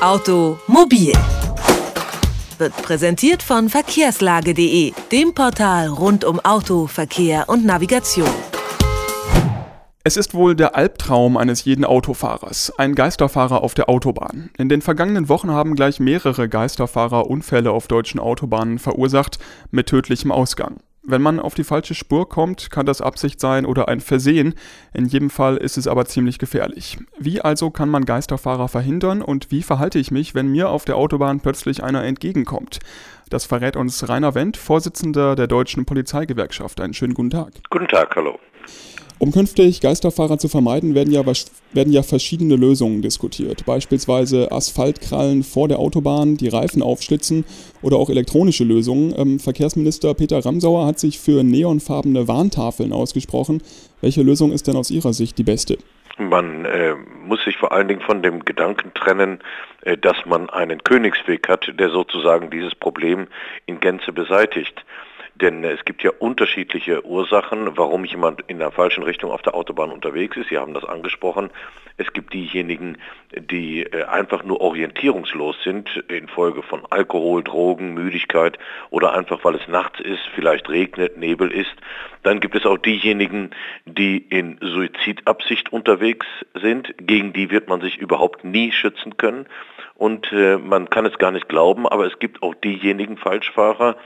Automobil wird präsentiert von verkehrslage.de, dem Portal rund um Auto, Verkehr und Navigation. Es ist wohl der Albtraum eines jeden Autofahrers, ein Geisterfahrer auf der Autobahn. In den vergangenen Wochen haben gleich mehrere Geisterfahrer Unfälle auf deutschen Autobahnen verursacht, mit tödlichem Ausgang. Wenn man auf die falsche Spur kommt, kann das Absicht sein oder ein Versehen. In jedem Fall ist es aber ziemlich gefährlich. Wie also kann man Geisterfahrer verhindern und wie verhalte ich mich, wenn mir auf der Autobahn plötzlich einer entgegenkommt? Das verrät uns Rainer Wendt, Vorsitzender der Deutschen Polizeigewerkschaft. Einen schönen guten Tag. Guten Tag, hallo. Um künftig Geisterfahrer zu vermeiden, werden ja, werden ja verschiedene Lösungen diskutiert. Beispielsweise Asphaltkrallen vor der Autobahn, die Reifen aufschlitzen oder auch elektronische Lösungen. Ähm, Verkehrsminister Peter Ramsauer hat sich für neonfarbene Warntafeln ausgesprochen. Welche Lösung ist denn aus Ihrer Sicht die beste? Man äh, muss sich vor allen Dingen von dem Gedanken trennen, äh, dass man einen Königsweg hat, der sozusagen dieses Problem in Gänze beseitigt. Denn es gibt ja unterschiedliche Ursachen, warum jemand in der falschen Richtung auf der Autobahn unterwegs ist. Sie haben das angesprochen. Es gibt diejenigen, die äh, einfach nur orientierungslos sind infolge von Alkohol, Drogen, Müdigkeit oder einfach weil es nachts ist, vielleicht regnet, Nebel ist. Dann gibt es auch diejenigen, die in Suizidabsicht unterwegs sind. Gegen die wird man sich überhaupt nie schützen können. Und äh, man kann es gar nicht glauben, aber es gibt auch diejenigen Falschfahrer,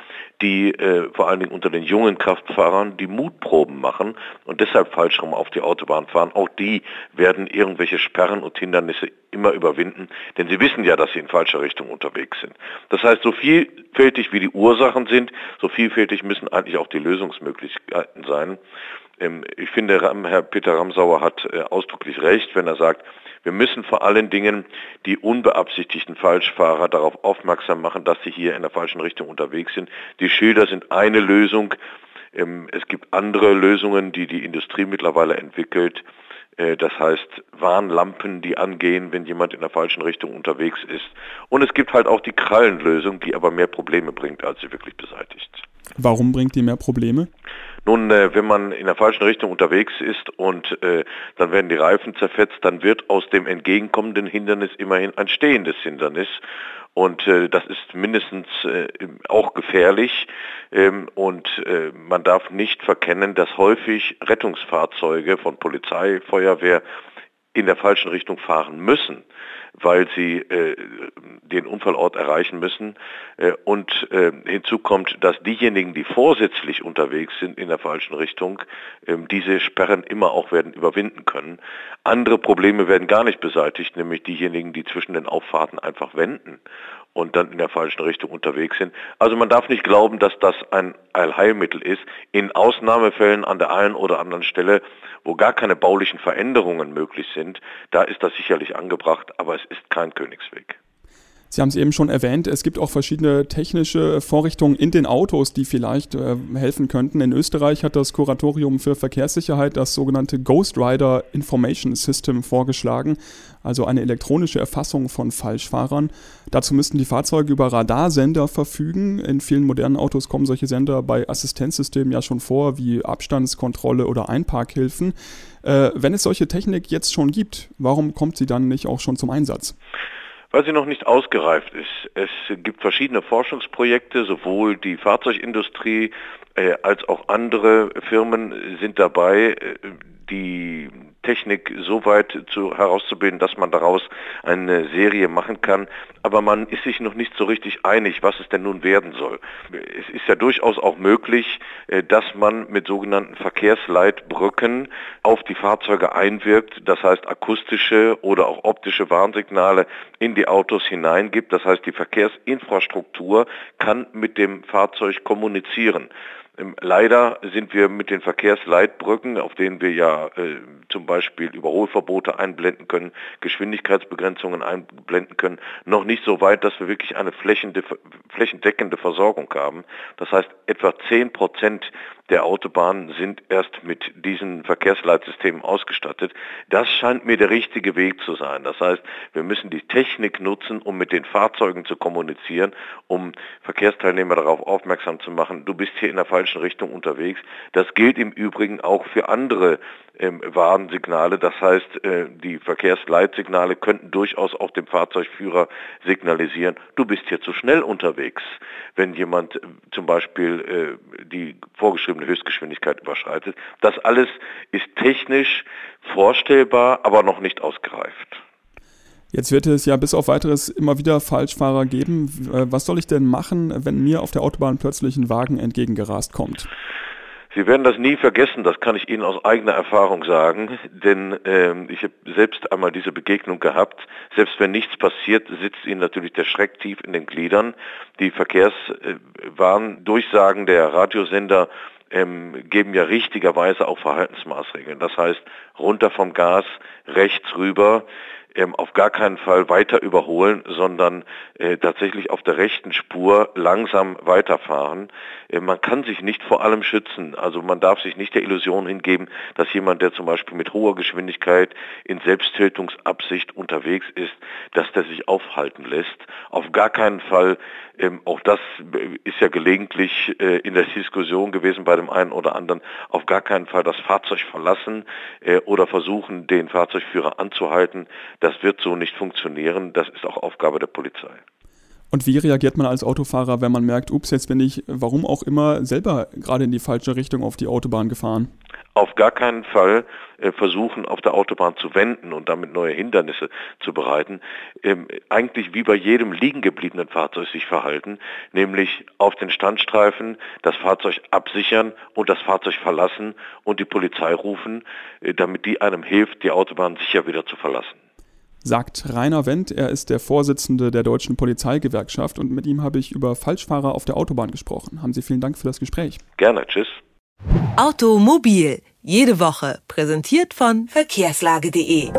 die äh, vor allen Dingen unter den jungen Kraftfahrern die Mutproben machen und deshalb falsch rum auf die Autobahn fahren. Auch die werden irgendwelche Sperren und Hindernisse immer überwinden, denn sie wissen ja, dass sie in falscher Richtung unterwegs sind. Das heißt, so vielfältig wie die Ursachen sind, so vielfältig müssen eigentlich auch die Lösungsmöglichkeiten sein. Ähm, ich finde, Herr Peter Ramsauer hat äh, ausdrücklich recht, wenn er sagt, wir müssen vor allen Dingen die unbeabsichtigten Falschfahrer darauf aufmerksam machen, dass sie hier in der falschen Richtung unterwegs sind. Die Schilder sind eine Lösung. Ähm, es gibt andere Lösungen, die die Industrie mittlerweile entwickelt. Äh, das heißt Warnlampen, die angehen, wenn jemand in der falschen Richtung unterwegs ist. Und es gibt halt auch die Krallenlösung, die aber mehr Probleme bringt, als sie wirklich beseitigt. Warum bringt die mehr Probleme? Nun, äh, wenn man in der falschen Richtung unterwegs ist und äh, dann werden die Reifen zerfetzt, dann wird aus dem entgegenkommenden Hindernis immerhin ein stehendes Hindernis. Und äh, das ist mindestens äh, auch gefährlich. Ähm, und äh, man darf nicht verkennen, dass häufig Rettungsfahrzeuge von Polizei, Feuerwehr in der falschen Richtung fahren müssen, weil sie äh, den Unfallort erreichen müssen. Äh, und äh, hinzu kommt, dass diejenigen, die vorsätzlich unterwegs sind in der falschen Richtung, äh, diese Sperren immer auch werden überwinden können. Andere Probleme werden gar nicht beseitigt, nämlich diejenigen, die zwischen den Auffahrten einfach wenden und dann in der falschen Richtung unterwegs sind. Also man darf nicht glauben, dass das ein Allheilmittel ist. In Ausnahmefällen an der einen oder anderen Stelle, wo gar keine baulichen Veränderungen möglich sind, da ist das sicherlich angebracht, aber es ist kein Königsweg. Sie haben es eben schon erwähnt, es gibt auch verschiedene technische Vorrichtungen in den Autos, die vielleicht äh, helfen könnten. In Österreich hat das Kuratorium für Verkehrssicherheit das sogenannte Ghost Rider Information System vorgeschlagen, also eine elektronische Erfassung von Falschfahrern. Dazu müssten die Fahrzeuge über Radarsender verfügen. In vielen modernen Autos kommen solche Sender bei Assistenzsystemen ja schon vor, wie Abstandskontrolle oder Einparkhilfen. Äh, wenn es solche Technik jetzt schon gibt, warum kommt sie dann nicht auch schon zum Einsatz? Weil sie noch nicht ausgereift ist. Es gibt verschiedene Forschungsprojekte, sowohl die Fahrzeugindustrie äh, als auch andere Firmen sind dabei, äh, die Technik so weit zu, herauszubilden, dass man daraus eine Serie machen kann. Aber man ist sich noch nicht so richtig einig, was es denn nun werden soll. Es ist ja durchaus auch möglich, äh, dass man mit sogenannten Verkehrsleitbrücken auf die Fahrzeuge einwirkt, das heißt akustische oder auch optische Warnsignale in die Autos hineingibt. Das heißt, die Verkehrsinfrastruktur kann mit dem Fahrzeug kommunizieren. Ähm, leider sind wir mit den Verkehrsleitbrücken, auf denen wir ja äh, zum Beispiel Überholverbote einblenden können, Geschwindigkeitsbegrenzungen einblenden können, noch nicht so weit, dass wir wirklich eine flächendeckende Versorgung haben. Das heißt, etwa 10 Prozent der Autobahnen sind erst mit diesen Verkehrsleitsystemen ausgestattet. Das scheint mir der richtige Weg zu sein. Das heißt, wir müssen die Technik nutzen, um mit den Fahrzeugen zu kommunizieren, um Verkehrsteilnehmer darauf aufmerksam zu machen, du bist hier in der falschen Richtung unterwegs. Das gilt im Übrigen auch für andere ähm, Warnsignale. Das heißt, äh, die Verkehrsleitsignale könnten durchaus auch dem Fahrzeugführer signalisieren, du bist hier zu schnell unterwegs. Wenn jemand äh, zum Beispiel äh, die vorgeschriebene Höchstgeschwindigkeit überschreitet. Das alles ist technisch vorstellbar, aber noch nicht ausgereift. Jetzt wird es ja bis auf weiteres immer wieder Falschfahrer geben. Äh, was soll ich denn machen, wenn mir auf der Autobahn plötzlich ein Wagen entgegengerast kommt? Sie werden das nie vergessen, das kann ich Ihnen aus eigener Erfahrung sagen, denn ähm, ich habe selbst einmal diese Begegnung gehabt. Selbst wenn nichts passiert, sitzt Ihnen natürlich der Schreck tief in den Gliedern. Die Verkehrswarndurchsagen der Radiosender ähm, geben ja richtigerweise auch Verhaltensmaßregeln. Das heißt, runter vom Gas, rechts rüber, ähm, auf gar keinen Fall weiter überholen, sondern äh, tatsächlich auf der rechten Spur langsam weiterfahren. Äh, man kann sich nicht vor allem schützen. Also man darf sich nicht der Illusion hingeben, dass jemand, der zum Beispiel mit hoher Geschwindigkeit in Selbsttötungsabsicht unterwegs ist, dass der sich aufhalten lässt. Auf gar keinen Fall ähm, auch das ist ja gelegentlich äh, in der Diskussion gewesen bei dem einen oder anderen. Auf gar keinen Fall das Fahrzeug verlassen äh, oder versuchen, den Fahrzeugführer anzuhalten. Das wird so nicht funktionieren. Das ist auch Aufgabe der Polizei. Und wie reagiert man als Autofahrer, wenn man merkt, ups, jetzt bin ich, warum auch immer, selber gerade in die falsche Richtung auf die Autobahn gefahren? auf gar keinen Fall äh, versuchen, auf der Autobahn zu wenden und damit neue Hindernisse zu bereiten. Ähm, eigentlich wie bei jedem liegen gebliebenen Fahrzeug sich verhalten, nämlich auf den Standstreifen das Fahrzeug absichern und das Fahrzeug verlassen und die Polizei rufen, äh, damit die einem hilft, die Autobahn sicher wieder zu verlassen sagt Rainer Wendt. Er ist der Vorsitzende der Deutschen Polizeigewerkschaft und mit ihm habe ich über Falschfahrer auf der Autobahn gesprochen. Haben Sie vielen Dank für das Gespräch. Gerne, tschüss. Automobil, jede Woche, präsentiert von verkehrslage.de.